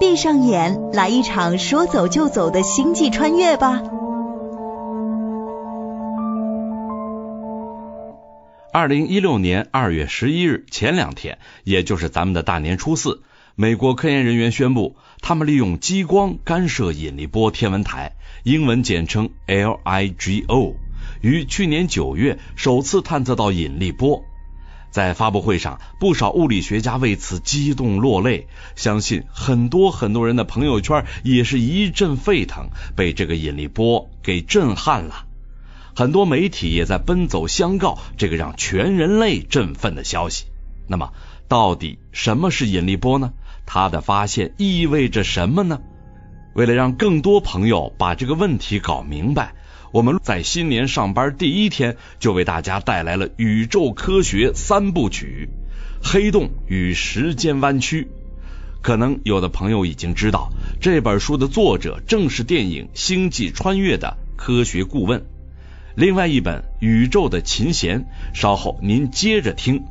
闭上眼，来一场说走就走的星际穿越吧。二零一六年二月十一日前两天，也就是咱们的大年初四，美国科研人员宣布，他们利用激光干涉引力波天文台（英文简称 LIGO），于去年九月首次探测到引力波。在发布会上，不少物理学家为此激动落泪，相信很多很多人的朋友圈也是一阵沸腾，被这个引力波给震撼了。很多媒体也在奔走相告这个让全人类振奋的消息。那么，到底什么是引力波呢？它的发现意味着什么呢？为了让更多朋友把这个问题搞明白，我们在新年上班第一天就为大家带来了宇宙科学三部曲《黑洞与时间弯曲》。可能有的朋友已经知道，这本书的作者正是电影《星际穿越》的科学顾问。另外一本《宇宙的琴弦》，稍后您接着听。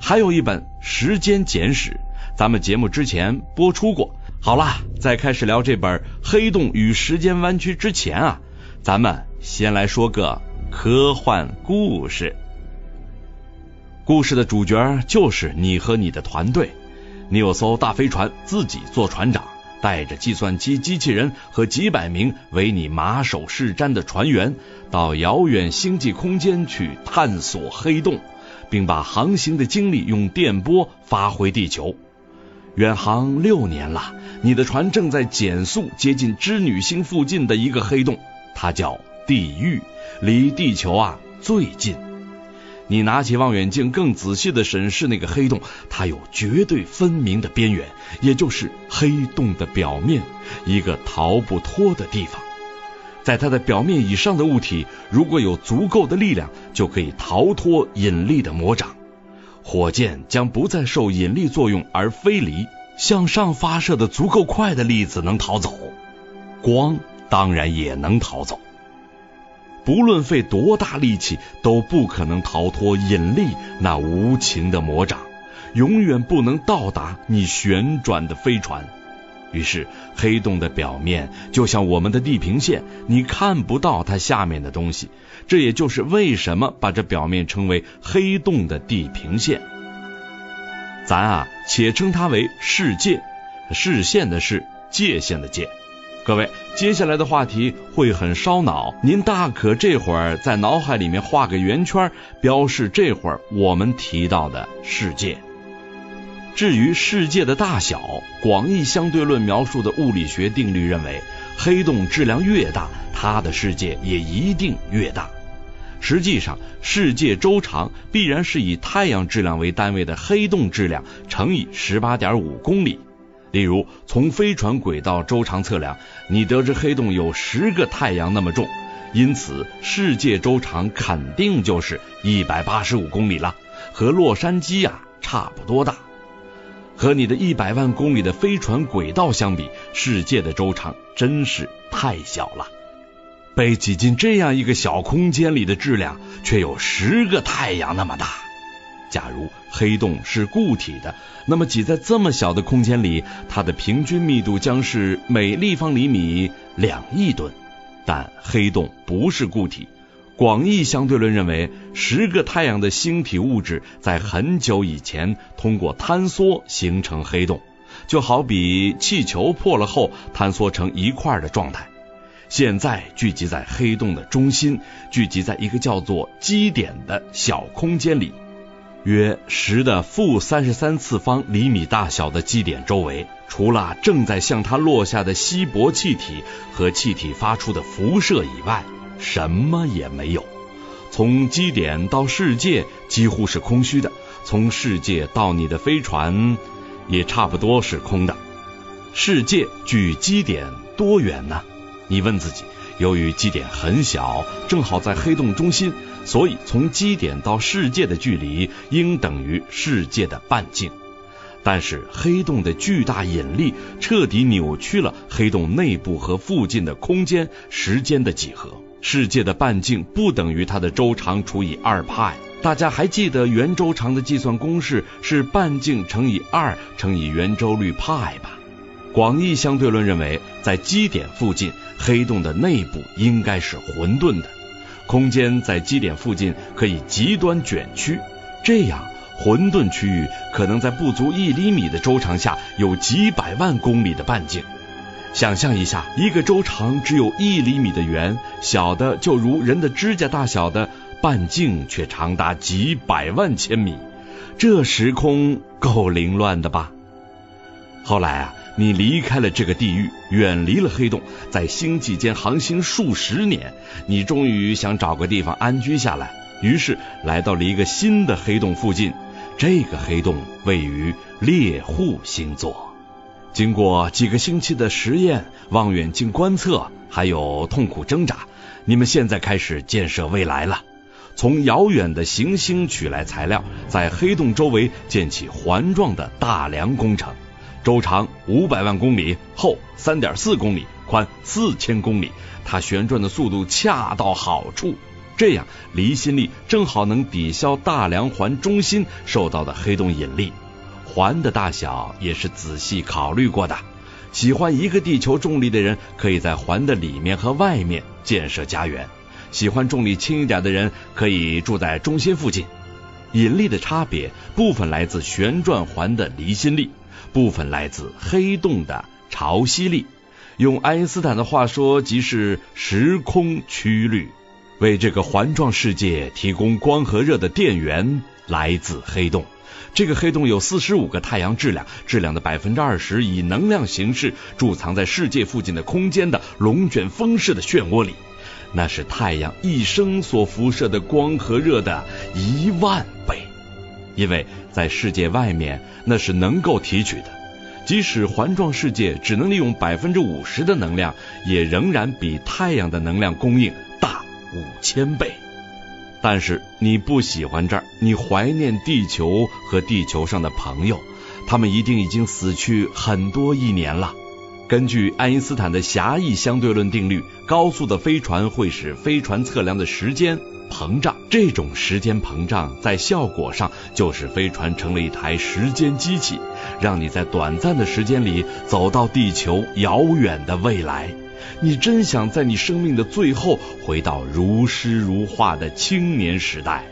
还有一本《时间简史》，咱们节目之前播出过。好啦，在开始聊这本《黑洞与时间弯曲》之前啊，咱们先来说个科幻故事。故事的主角就是你和你的团队，你有艘大飞船，自己做船长。带着计算机机器人和几百名为你马首是瞻的船员，到遥远星际空间去探索黑洞，并把航行的经历用电波发回地球。远航六年了，你的船正在减速接近织女星附近的一个黑洞，它叫地狱，离地球啊最近。你拿起望远镜，更仔细的审视那个黑洞，它有绝对分明的边缘，也就是黑洞的表面，一个逃不脱的地方。在它的表面以上的物体，如果有足够的力量，就可以逃脱引力的魔掌。火箭将不再受引力作用而飞离，向上发射的足够快的粒子能逃走，光当然也能逃走。不论费多大力气，都不可能逃脱引力那无情的魔掌，永远不能到达你旋转的飞船。于是，黑洞的表面就像我们的地平线，你看不到它下面的东西。这也就是为什么把这表面称为黑洞的地平线。咱啊，且称它为世界，视线的视，界限的界。各位，接下来的话题会很烧脑，您大可这会儿在脑海里面画个圆圈，标示这会儿我们提到的世界。至于世界的大小，广义相对论描述的物理学定律认为，黑洞质量越大，它的世界也一定越大。实际上，世界周长必然是以太阳质量为单位的黑洞质量乘以十八点五公里。例如，从飞船轨道周长测量，你得知黑洞有十个太阳那么重，因此世界周长肯定就是一百八十五公里了，和洛杉矶呀差不多大。和你的一百万公里的飞船轨道相比，世界的周长真是太小了。被挤进这样一个小空间里的质量，却有十个太阳那么大。假如黑洞是固体的，那么挤在这么小的空间里，它的平均密度将是每立方厘米两亿吨。但黑洞不是固体，广义相对论认为，十个太阳的星体物质在很久以前通过坍缩形成黑洞，就好比气球破了后坍缩成一块的状态。现在聚集在黑洞的中心，聚集在一个叫做基点的小空间里。约十的负三十三次方厘米大小的基点周围，除了正在向它落下的稀薄气体和气体发出的辐射以外，什么也没有。从基点到世界几乎是空虚的，从世界到你的飞船也差不多是空的。世界距基点多远呢？你问自己。由于基点很小，正好在黑洞中心。所以，从基点到世界的距离应等于世界的半径。但是，黑洞的巨大引力彻底扭曲了黑洞内部和附近的空间时间的几何。世界的半径不等于它的周长除以二派。大家还记得圆周长的计算公式是半径乘以二乘以圆周率派吧？广义相对论认为，在基点附近，黑洞的内部应该是混沌的，空间在基点附近可以极端卷曲，这样混沌区域可能在不足一厘米的周长下有几百万公里的半径。想象一下，一个周长只有一厘米的圆，小的就如人的指甲大小的，半径却长达几百万千米，这时空够凌乱的吧？后来啊。你离开了这个地狱，远离了黑洞，在星际间航行数十年，你终于想找个地方安居下来，于是来到了一个新的黑洞附近。这个黑洞位于猎户星座。经过几个星期的实验、望远镜观测，还有痛苦挣扎，你们现在开始建设未来了。从遥远的行星取来材料，在黑洞周围建起环状的大梁工程。周长五百万公里，厚三点四公里，宽四千公里。它旋转的速度恰到好处，这样离心力正好能抵消大梁环中心受到的黑洞引力。环的大小也是仔细考虑过的。喜欢一个地球重力的人，可以在环的里面和外面建设家园；喜欢重力轻一点的人，可以住在中心附近。引力的差别，部分来自旋转环的离心力。部分来自黑洞的潮汐力，用爱因斯坦的话说，即是时空曲率。为这个环状世界提供光和热的电源来自黑洞。这个黑洞有四十五个太阳质量，质量的百分之二十以能量形式贮藏在世界附近的空间的龙卷风式的漩涡里，那是太阳一生所辐射的光和热的一万倍。因为在世界外面，那是能够提取的，即使环状世界只能利用百分之五十的能量，也仍然比太阳的能量供应大五千倍。但是你不喜欢这儿，你怀念地球和地球上的朋友，他们一定已经死去很多亿年了。根据爱因斯坦的狭义相对论定律，高速的飞船会使飞船测量的时间。膨胀，这种时间膨胀在效果上就是飞船成了一台时间机器，让你在短暂的时间里走到地球遥远的未来。你真想在你生命的最后回到如诗如画的青年时代？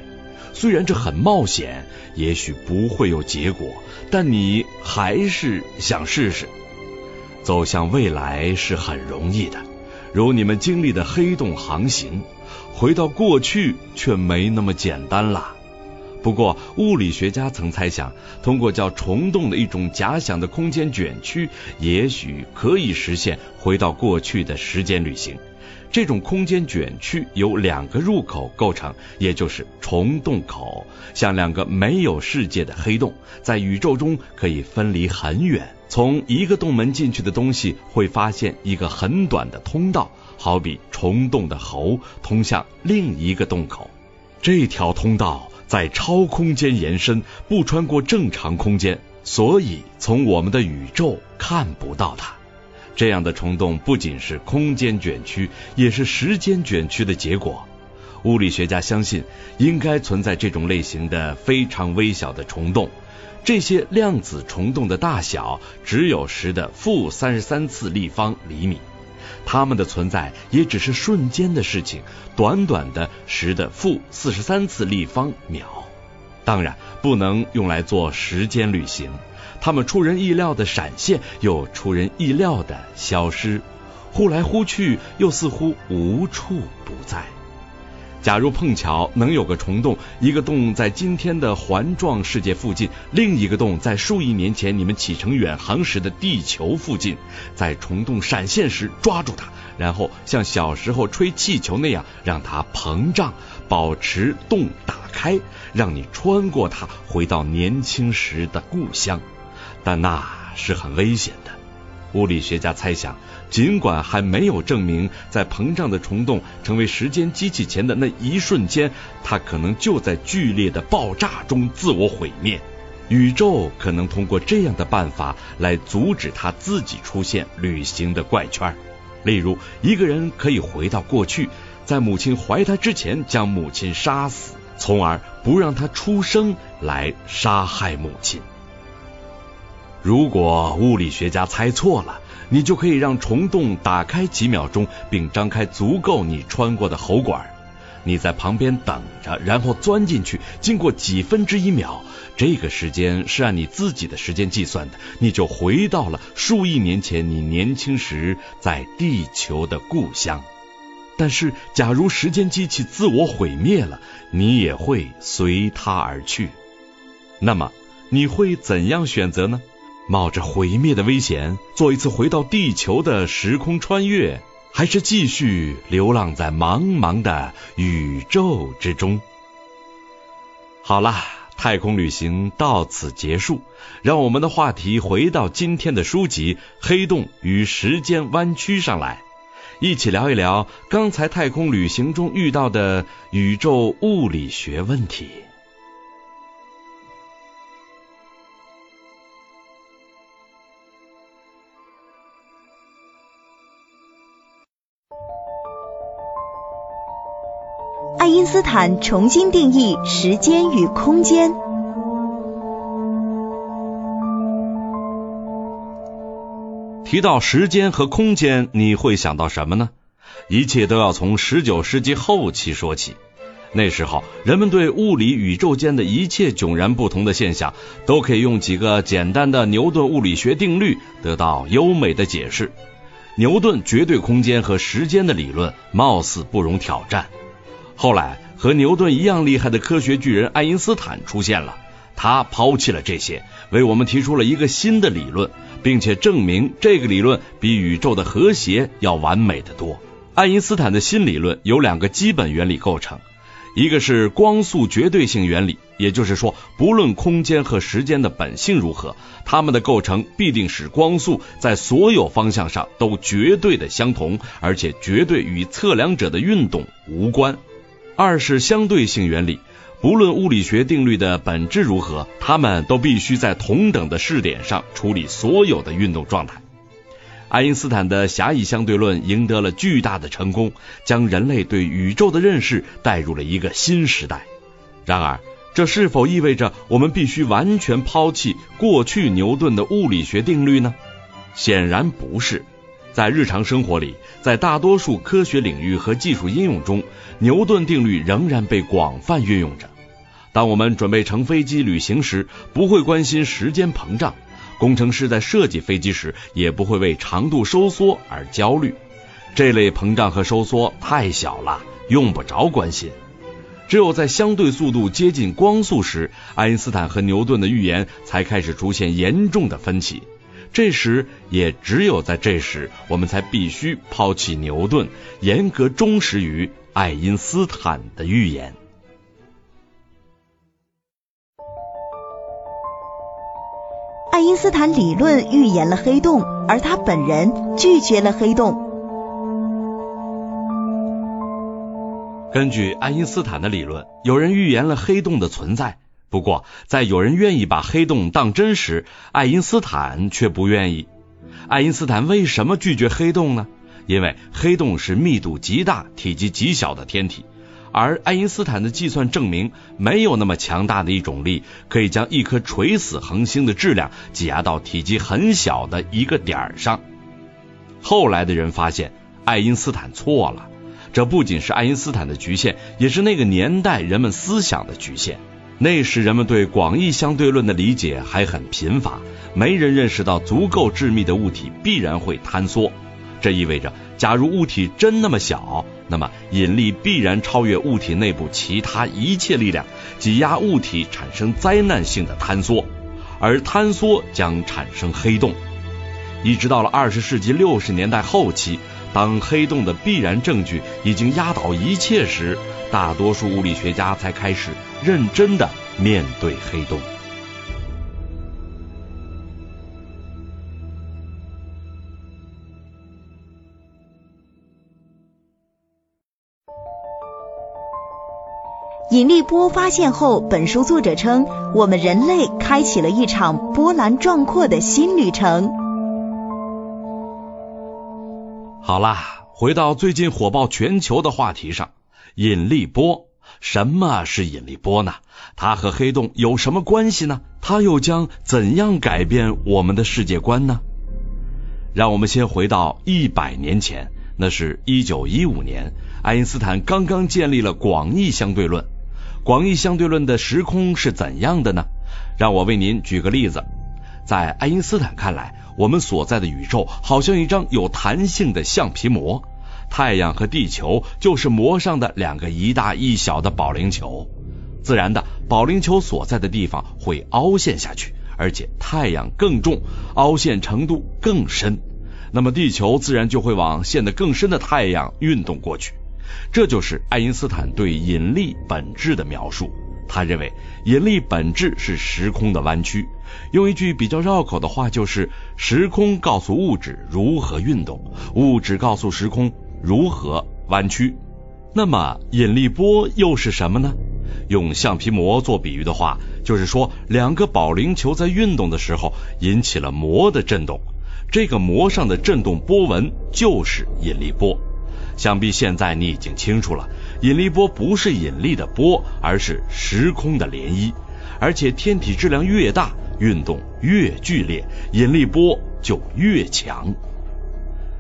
虽然这很冒险，也许不会有结果，但你还是想试试。走向未来是很容易的，如你们经历的黑洞航行。回到过去却没那么简单了。不过，物理学家曾猜想，通过叫虫洞的一种假想的空间卷曲，也许可以实现回到过去的时间旅行。这种空间卷曲由两个入口构成，也就是虫洞口，像两个没有世界的黑洞，在宇宙中可以分离很远。从一个洞门进去的东西会发现一个很短的通道。好比虫洞的喉通向另一个洞口，这条通道在超空间延伸，不穿过正常空间，所以从我们的宇宙看不到它。这样的虫洞不仅是空间卷曲，也是时间卷曲的结果。物理学家相信，应该存在这种类型的非常微小的虫洞。这些量子虫洞的大小只有十的负三十三次立方厘米。他们的存在也只是瞬间的事情，短短的十的负四十三次立方秒，当然不能用来做时间旅行。他们出人意料的闪现，又出人意料的消失，忽来忽去，又似乎无处不在。假如碰巧能有个虫洞，一个洞在今天的环状世界附近，另一个洞在数亿年前你们启程远航时的地球附近，在虫洞闪现时抓住它，然后像小时候吹气球那样让它膨胀，保持洞打开，让你穿过它回到年轻时的故乡，但那是很危险的。物理学家猜想。尽管还没有证明，在膨胀的虫洞成为时间机器前的那一瞬间，它可能就在剧烈的爆炸中自我毁灭。宇宙可能通过这样的办法来阻止它自己出现旅行的怪圈。例如，一个人可以回到过去，在母亲怀他之前将母亲杀死，从而不让他出生来杀害母亲。如果物理学家猜错了，你就可以让虫洞打开几秒钟，并张开足够你穿过的喉管。你在旁边等着，然后钻进去。经过几分之一秒，这个时间是按你自己的时间计算的，你就回到了数亿年前你年轻时在地球的故乡。但是，假如时间机器自我毁灭了，你也会随它而去。那么，你会怎样选择呢？冒着毁灭的危险，做一次回到地球的时空穿越？还是继续流浪在茫茫的宇宙之中。好啦，太空旅行到此结束。让我们的话题回到今天的书籍《黑洞与时间弯曲》上来，一起聊一聊刚才太空旅行中遇到的宇宙物理学问题。爱因斯坦重新定义时间与空间。提到时间和空间，你会想到什么呢？一切都要从十九世纪后期说起。那时候，人们对物理宇宙间的一切迥然不同的现象，都可以用几个简单的牛顿物理学定律得到优美的解释。牛顿绝对空间和时间的理论，貌似不容挑战。后来，和牛顿一样厉害的科学巨人爱因斯坦出现了。他抛弃了这些，为我们提出了一个新的理论，并且证明这个理论比宇宙的和谐要完美的多。爱因斯坦的新理论由两个基本原理构成，一个是光速绝对性原理，也就是说，不论空间和时间的本性如何，它们的构成必定使光速在所有方向上都绝对的相同，而且绝对与测量者的运动无关。二是相对性原理，不论物理学定律的本质如何，它们都必须在同等的视点上处理所有的运动状态。爱因斯坦的狭义相对论赢得了巨大的成功，将人类对宇宙的认识带入了一个新时代。然而，这是否意味着我们必须完全抛弃过去牛顿的物理学定律呢？显然不是。在日常生活里，在大多数科学领域和技术应用中，牛顿定律仍然被广泛运用着。当我们准备乘飞机旅行时，不会关心时间膨胀；工程师在设计飞机时，也不会为长度收缩而焦虑。这类膨胀和收缩太小了，用不着关心。只有在相对速度接近光速时，爱因斯坦和牛顿的预言才开始出现严重的分歧。这时，也只有在这时，我们才必须抛弃牛顿，严格忠实于爱因斯坦的预言。爱因斯坦理论预言了黑洞，而他本人拒绝了黑洞。根据爱因斯坦的理论，有人预言了黑洞的存在。不过，在有人愿意把黑洞当真时，爱因斯坦却不愿意。爱因斯坦为什么拒绝黑洞呢？因为黑洞是密度极大、体积极小的天体，而爱因斯坦的计算证明，没有那么强大的一种力，可以将一颗垂死恒星的质量挤压到体积很小的一个点儿上。后来的人发现，爱因斯坦错了。这不仅是爱因斯坦的局限，也是那个年代人们思想的局限。那时人们对广义相对论的理解还很贫乏，没人认识到足够致密的物体必然会坍缩。这意味着，假如物体真那么小，那么引力必然超越物体内部其他一切力量，挤压物体产生灾难性的坍缩，而坍缩将产生黑洞。一直到了二十世纪六十年代后期，当黑洞的必然证据已经压倒一切时，大多数物理学家才开始认真的面对黑洞。引力波发现后，本书作者称，我们人类开启了一场波澜壮阔的新旅程。好啦，回到最近火爆全球的话题上。引力波，什么是引力波呢？它和黑洞有什么关系呢？它又将怎样改变我们的世界观呢？让我们先回到一百年前，那是一九一五年，爱因斯坦刚刚建立了广义相对论。广义相对论的时空是怎样的呢？让我为您举个例子。在爱因斯坦看来，我们所在的宇宙好像一张有弹性的橡皮膜。太阳和地球就是膜上的两个一大一小的保龄球，自然的保龄球所在的地方会凹陷下去，而且太阳更重，凹陷程度更深，那么地球自然就会往陷得更深的太阳运动过去。这就是爱因斯坦对引力本质的描述。他认为引力本质是时空的弯曲，用一句比较绕口的话，就是时空告诉物质如何运动，物质告诉时空。如何弯曲？那么引力波又是什么呢？用橡皮膜做比喻的话，就是说两个保龄球在运动的时候引起了膜的震动，这个膜上的震动波纹就是引力波。想必现在你已经清楚了，引力波不是引力的波，而是时空的涟漪。而且天体质量越大，运动越剧烈，引力波就越强。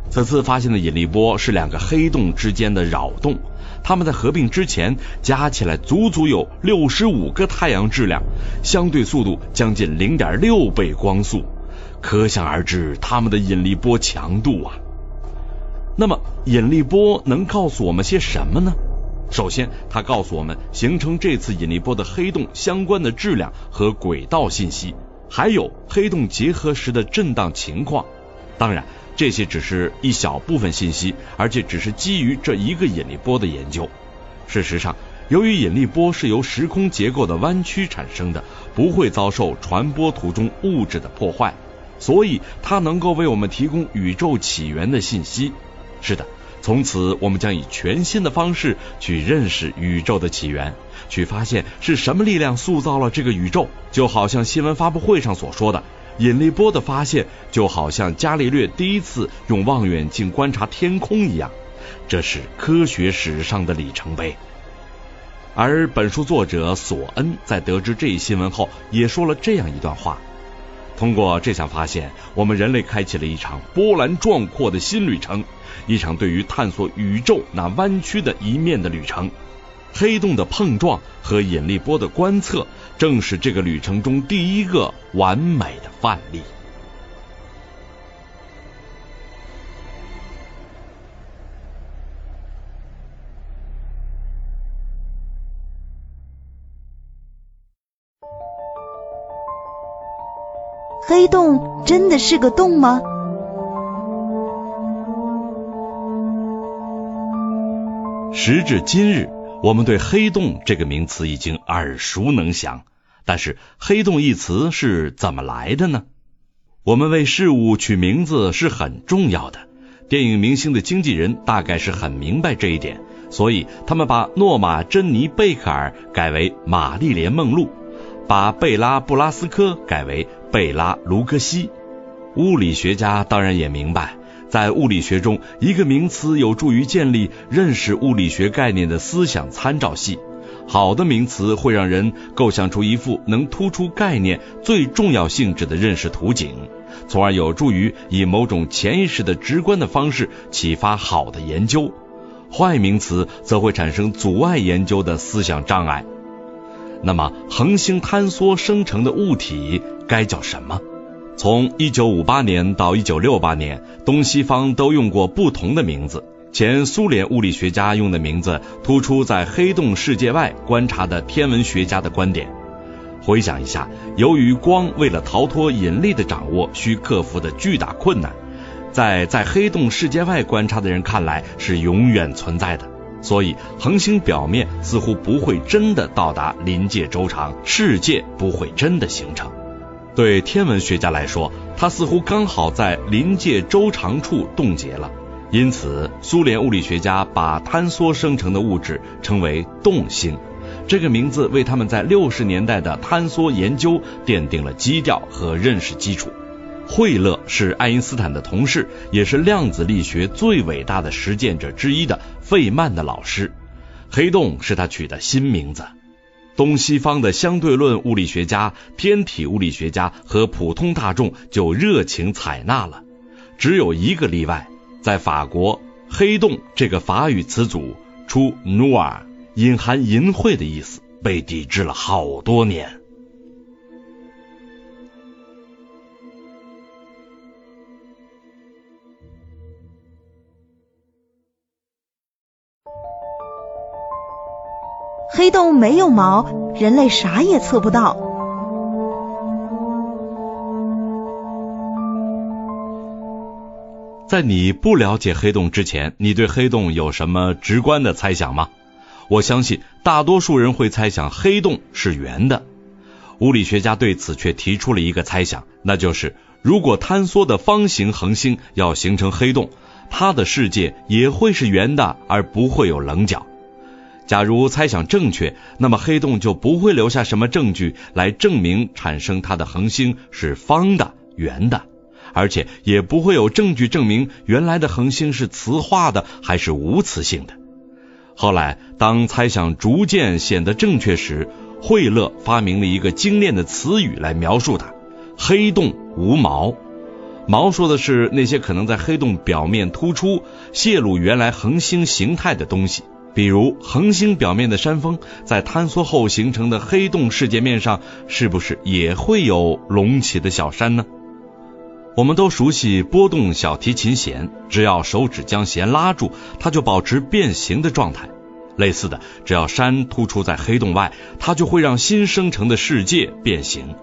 此次发现的引力波是两个黑洞之间的扰动，它们在合并之前加起来足足有六十五个太阳质量，相对速度将近零点六倍光速，可想而知它们的引力波强度啊。那么引力波能告诉我们些什么呢？首先，它告诉我们形成这次引力波的黑洞相关的质量和轨道信息，还有黑洞结合时的震荡情况。当然。这些只是一小部分信息，而且只是基于这一个引力波的研究。事实上，由于引力波是由时空结构的弯曲产生的，不会遭受传播途中物质的破坏，所以它能够为我们提供宇宙起源的信息。是的，从此我们将以全新的方式去认识宇宙的起源，去发现是什么力量塑造了这个宇宙。就好像新闻发布会上所说的。引力波的发现就好像伽利略第一次用望远镜观察天空一样，这是科学史上的里程碑。而本书作者索恩在得知这一新闻后，也说了这样一段话：通过这项发现，我们人类开启了一场波澜壮阔的新旅程，一场对于探索宇宙那弯曲的一面的旅程。黑洞的碰撞和引力波的观测。正是这个旅程中第一个完美的范例。黑洞真的是个洞吗？时至今日。我们对黑洞这个名词已经耳熟能详，但是黑洞一词是怎么来的呢？我们为事物取名字是很重要的，电影明星的经纪人大概是很明白这一点，所以他们把诺玛·珍妮·贝克尔改为玛丽莲·梦露，把贝拉·布拉斯科改为贝拉·卢科西。物理学家当然也明白。在物理学中，一个名词有助于建立认识物理学概念的思想参照系。好的名词会让人构想出一幅能突出概念最重要性质的认识图景，从而有助于以某种潜意识的直观的方式启发好的研究。坏名词则会产生阻碍研究的思想障碍。那么，恒星坍缩生成的物体该叫什么？从一九五八年到一九六八年，东西方都用过不同的名字。前苏联物理学家用的名字突出在黑洞世界外观察的天文学家的观点。回想一下，由于光为了逃脱引力的掌握需克服的巨大困难，在在黑洞世界外观察的人看来是永远存在的，所以恒星表面似乎不会真的到达临界周长，世界不会真的形成。对天文学家来说，它似乎刚好在临界周长处冻结了，因此苏联物理学家把坍缩生成的物质称为动星。这个名字为他们在六十年代的坍缩研究奠定了基调和认识基础。惠勒是爱因斯坦的同事，也是量子力学最伟大的实践者之一的费曼的老师。黑洞是他取的新名字。东西方的相对论物理学家、天体物理学家和普通大众就热情采纳了。只有一个例外，在法国，“黑洞”这个法语词组出 “noir”，隐含淫秽的意思，被抵制了好多年。黑洞没有毛，人类啥也测不到。在你不了解黑洞之前，你对黑洞有什么直观的猜想吗？我相信大多数人会猜想黑洞是圆的。物理学家对此却提出了一个猜想，那就是如果坍缩的方形恒星要形成黑洞，它的世界也会是圆的，而不会有棱角。假如猜想正确，那么黑洞就不会留下什么证据来证明产生它的恒星是方的、圆的，而且也不会有证据证明原来的恒星是磁化的还是无磁性的。后来，当猜想逐渐显得正确时，惠勒发明了一个精炼的词语来描述它：黑洞无毛。毛说的是那些可能在黑洞表面突出、泄露原来恒星形态的东西。比如恒星表面的山峰，在坍缩后形成的黑洞世界面上，是不是也会有隆起的小山呢？我们都熟悉拨动小提琴弦，只要手指将弦拉住，它就保持变形的状态。类似的，只要山突出在黑洞外，它就会让新生成的世界变形。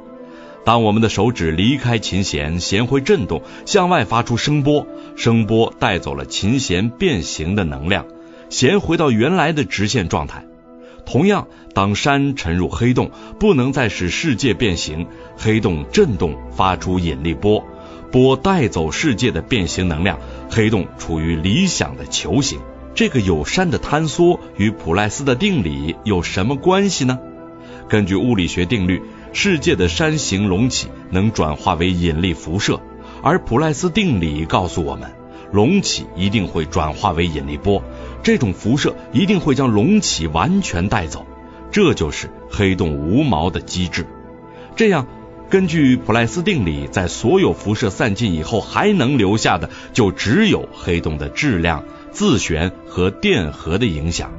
当我们的手指离开琴弦，弦会震动，向外发出声波，声波带走了琴弦变形的能量。弦回到原来的直线状态。同样，当山沉入黑洞，不能再使世界变形，黑洞震动发出引力波，波带走世界的变形能量，黑洞处于理想的球形。这个有山的坍缩与普赖斯的定理有什么关系呢？根据物理学定律，世界的山形隆起能转化为引力辐射，而普赖斯定理告诉我们。隆起一定会转化为引力波，这种辐射一定会将隆起完全带走，这就是黑洞无毛的机制。这样，根据普赖斯定理，在所有辐射散尽以后，还能留下的就只有黑洞的质量、自旋和电荷的影响。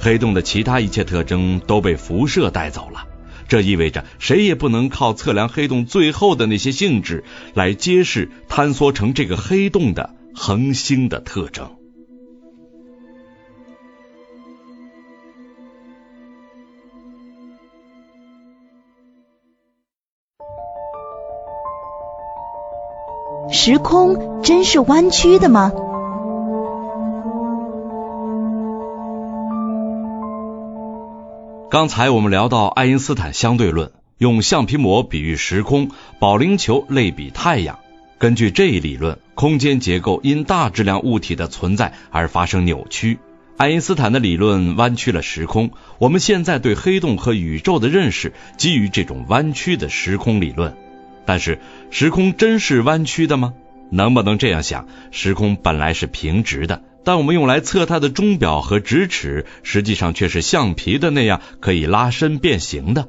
黑洞的其他一切特征都被辐射带走了，这意味着谁也不能靠测量黑洞最后的那些性质来揭示坍缩成这个黑洞的。恒星的特征。时空真是弯曲的吗？刚才我们聊到爱因斯坦相对论，用橡皮膜比喻时空，保龄球类比太阳。根据这一理论，空间结构因大质量物体的存在而发生扭曲。爱因斯坦的理论弯曲了时空。我们现在对黑洞和宇宙的认识基于这种弯曲的时空理论。但是，时空真是弯曲的吗？能不能这样想：时空本来是平直的，但我们用来测它的钟表和直尺，实际上却是橡皮的那样可以拉伸变形的。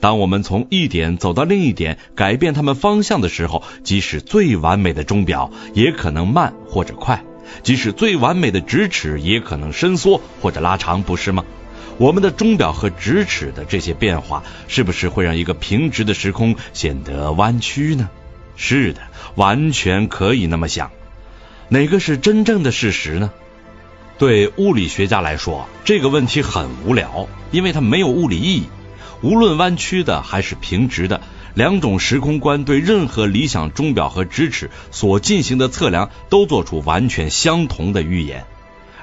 当我们从一点走到另一点，改变它们方向的时候，即使最完美的钟表也可能慢或者快；即使最完美的直尺也可能伸缩或者拉长，不是吗？我们的钟表和直尺的这些变化，是不是会让一个平直的时空显得弯曲呢？是的，完全可以那么想。哪个是真正的事实呢？对物理学家来说，这个问题很无聊，因为它没有物理意义。无论弯曲的还是平直的，两种时空观对任何理想钟表和直尺所进行的测量都做出完全相同的预言，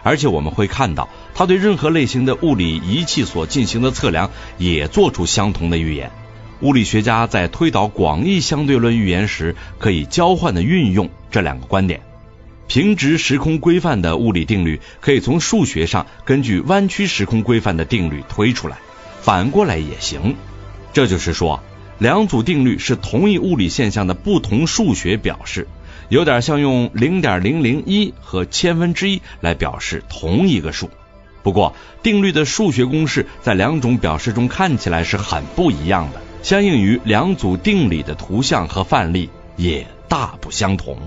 而且我们会看到，它对任何类型的物理仪器所进行的测量也做出相同的预言。物理学家在推导广义相对论预言时，可以交换的运用这两个观点。平直时空规范的物理定律可以从数学上根据弯曲时空规范的定律推出来。反过来也行，这就是说，两组定律是同一物理现象的不同数学表示，有点像用零点零零一和千分之一来表示同一个数。不过，定律的数学公式在两种表示中看起来是很不一样的，相应于两组定理的图像和范例也大不相同。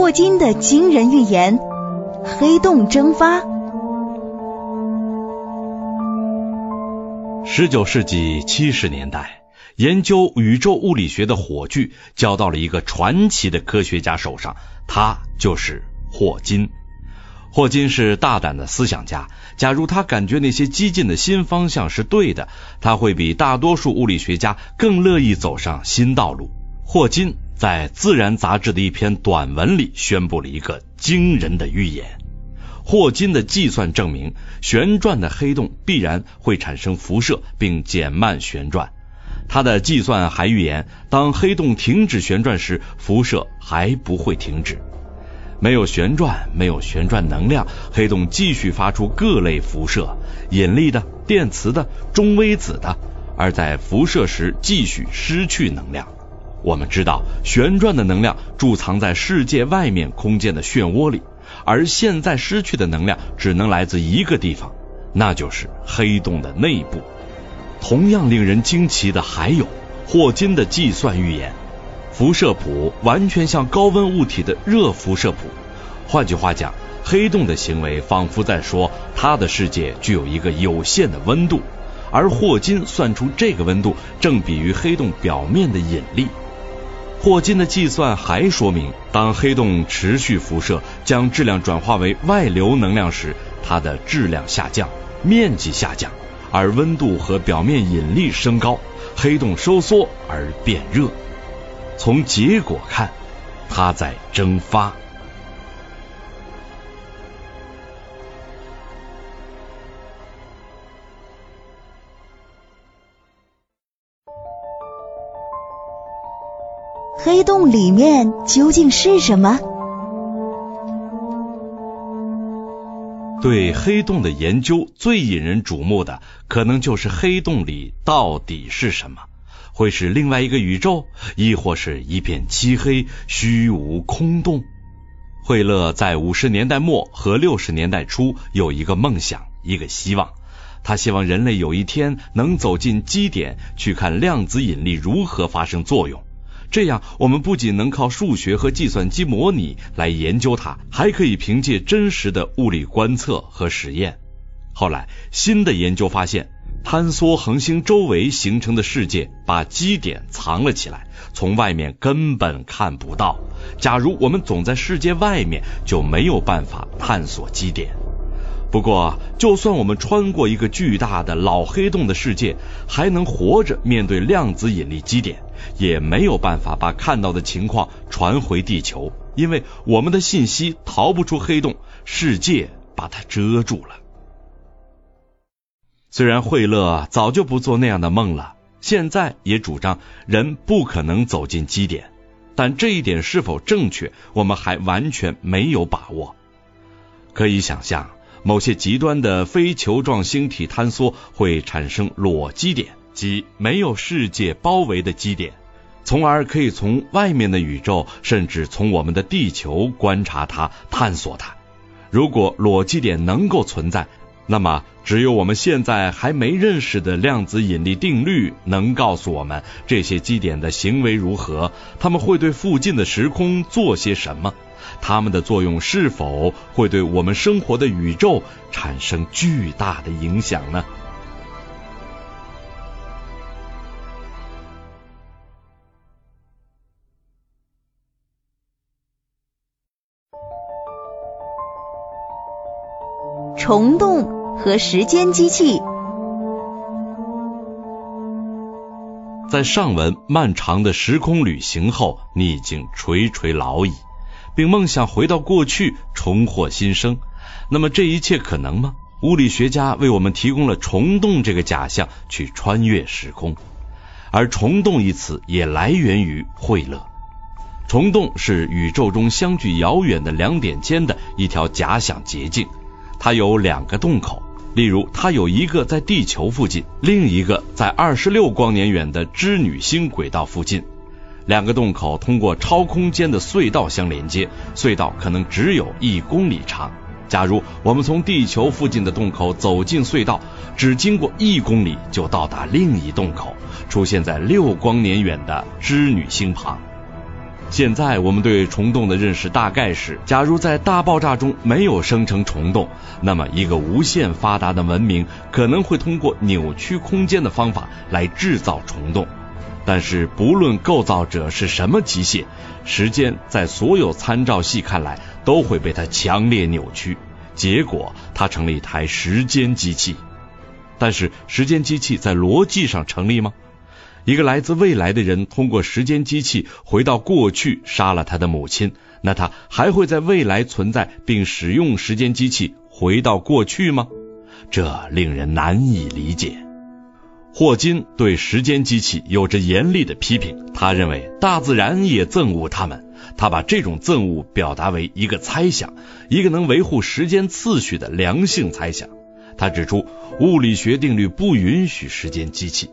霍金的惊人预言：黑洞蒸发。十九世纪七十年代，研究宇宙物理学的火炬交到了一个传奇的科学家手上，他就是霍金。霍金是大胆的思想家，假如他感觉那些激进的新方向是对的，他会比大多数物理学家更乐意走上新道路。霍金在《自然》杂志的一篇短文里宣布了一个惊人的预言。霍金的计算证明，旋转的黑洞必然会产生辐射，并减慢旋转。他的计算还预言，当黑洞停止旋转时，辐射还不会停止。没有旋转，没有旋转能量，黑洞继续发出各类辐射，引力的、电磁的、中微子的，而在辐射时继续失去能量。我们知道，旋转的能量贮藏在世界外面空间的漩涡里，而现在失去的能量只能来自一个地方，那就是黑洞的内部。同样令人惊奇的还有霍金的计算预言：辐射谱完全像高温物体的热辐射谱。换句话讲，黑洞的行为仿佛在说，它的世界具有一个有限的温度，而霍金算出这个温度正比于黑洞表面的引力。霍金的计算还说明，当黑洞持续辐射，将质量转化为外流能量时，它的质量下降，面积下降，而温度和表面引力升高，黑洞收缩而变热。从结果看，它在蒸发。黑洞里面究竟是什么？对黑洞的研究最引人瞩目的，可能就是黑洞里到底是什么？会是另外一个宇宙，亦或是一片漆黑、虚无空洞？惠勒在五十年代末和六十年代初有一个梦想，一个希望，他希望人类有一天能走进基点，去看量子引力如何发生作用。这样，我们不仅能靠数学和计算机模拟来研究它，还可以凭借真实的物理观测和实验。后来，新的研究发现，坍缩恒星周围形成的世界把基点藏了起来，从外面根本看不到。假如我们总在世界外面，就没有办法探索基点。不过，就算我们穿过一个巨大的老黑洞的世界，还能活着面对量子引力基点。也没有办法把看到的情况传回地球，因为我们的信息逃不出黑洞，世界把它遮住了。虽然惠勒早就不做那样的梦了，现在也主张人不可能走进基点，但这一点是否正确，我们还完全没有把握。可以想象，某些极端的非球状星体坍缩会产生裸基点，即没有世界包围的基点。从而可以从外面的宇宙，甚至从我们的地球观察它、探索它。如果裸基点能够存在，那么只有我们现在还没认识的量子引力定律能告诉我们这些基点的行为如何，他们会对附近的时空做些什么，它们的作用是否会对我们生活的宇宙产生巨大的影响呢？虫洞和时间机器，在上文漫长的时空旅行后，你已经垂垂老矣，并梦想回到过去，重获新生。那么这一切可能吗？物理学家为我们提供了虫洞这个假象，去穿越时空。而虫洞一词也来源于惠勒。虫洞是宇宙中相距遥远的两点间的一条假想捷径。它有两个洞口，例如，它有一个在地球附近，另一个在二十六光年远的织女星轨道附近。两个洞口通过超空间的隧道相连接，隧道可能只有一公里长。假如我们从地球附近的洞口走进隧道，只经过一公里就到达另一洞口，出现在六光年远的织女星旁。现在我们对虫洞的认识大概是：假如在大爆炸中没有生成虫洞，那么一个无限发达的文明可能会通过扭曲空间的方法来制造虫洞。但是不论构造者是什么机械，时间在所有参照系看来都会被它强烈扭曲，结果它成了一台时间机器。但是时间机器在逻辑上成立吗？一个来自未来的人通过时间机器回到过去杀了他的母亲，那他还会在未来存在并使用时间机器回到过去吗？这令人难以理解。霍金对时间机器有着严厉的批评，他认为大自然也憎恶他们。他把这种憎恶表达为一个猜想，一个能维护时间次序的良性猜想。他指出，物理学定律不允许时间机器。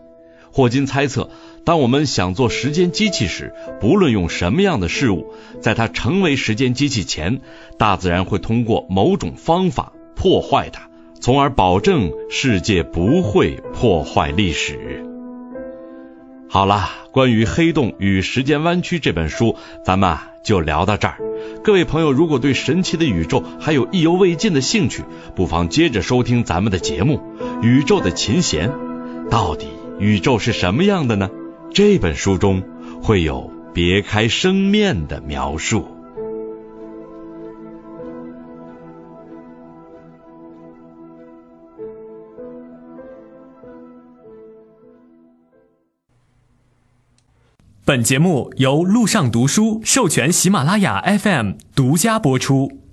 霍金猜测，当我们想做时间机器时，不论用什么样的事物，在它成为时间机器前，大自然会通过某种方法破坏它，从而保证世界不会破坏历史。好了，关于《黑洞与时间弯曲》这本书，咱们就聊到这儿。各位朋友，如果对神奇的宇宙还有意犹未尽的兴趣，不妨接着收听咱们的节目《宇宙的琴弦》，到底。宇宙是什么样的呢？这本书中会有别开生面的描述。本节目由路上读书授权喜马拉雅 FM 独家播出。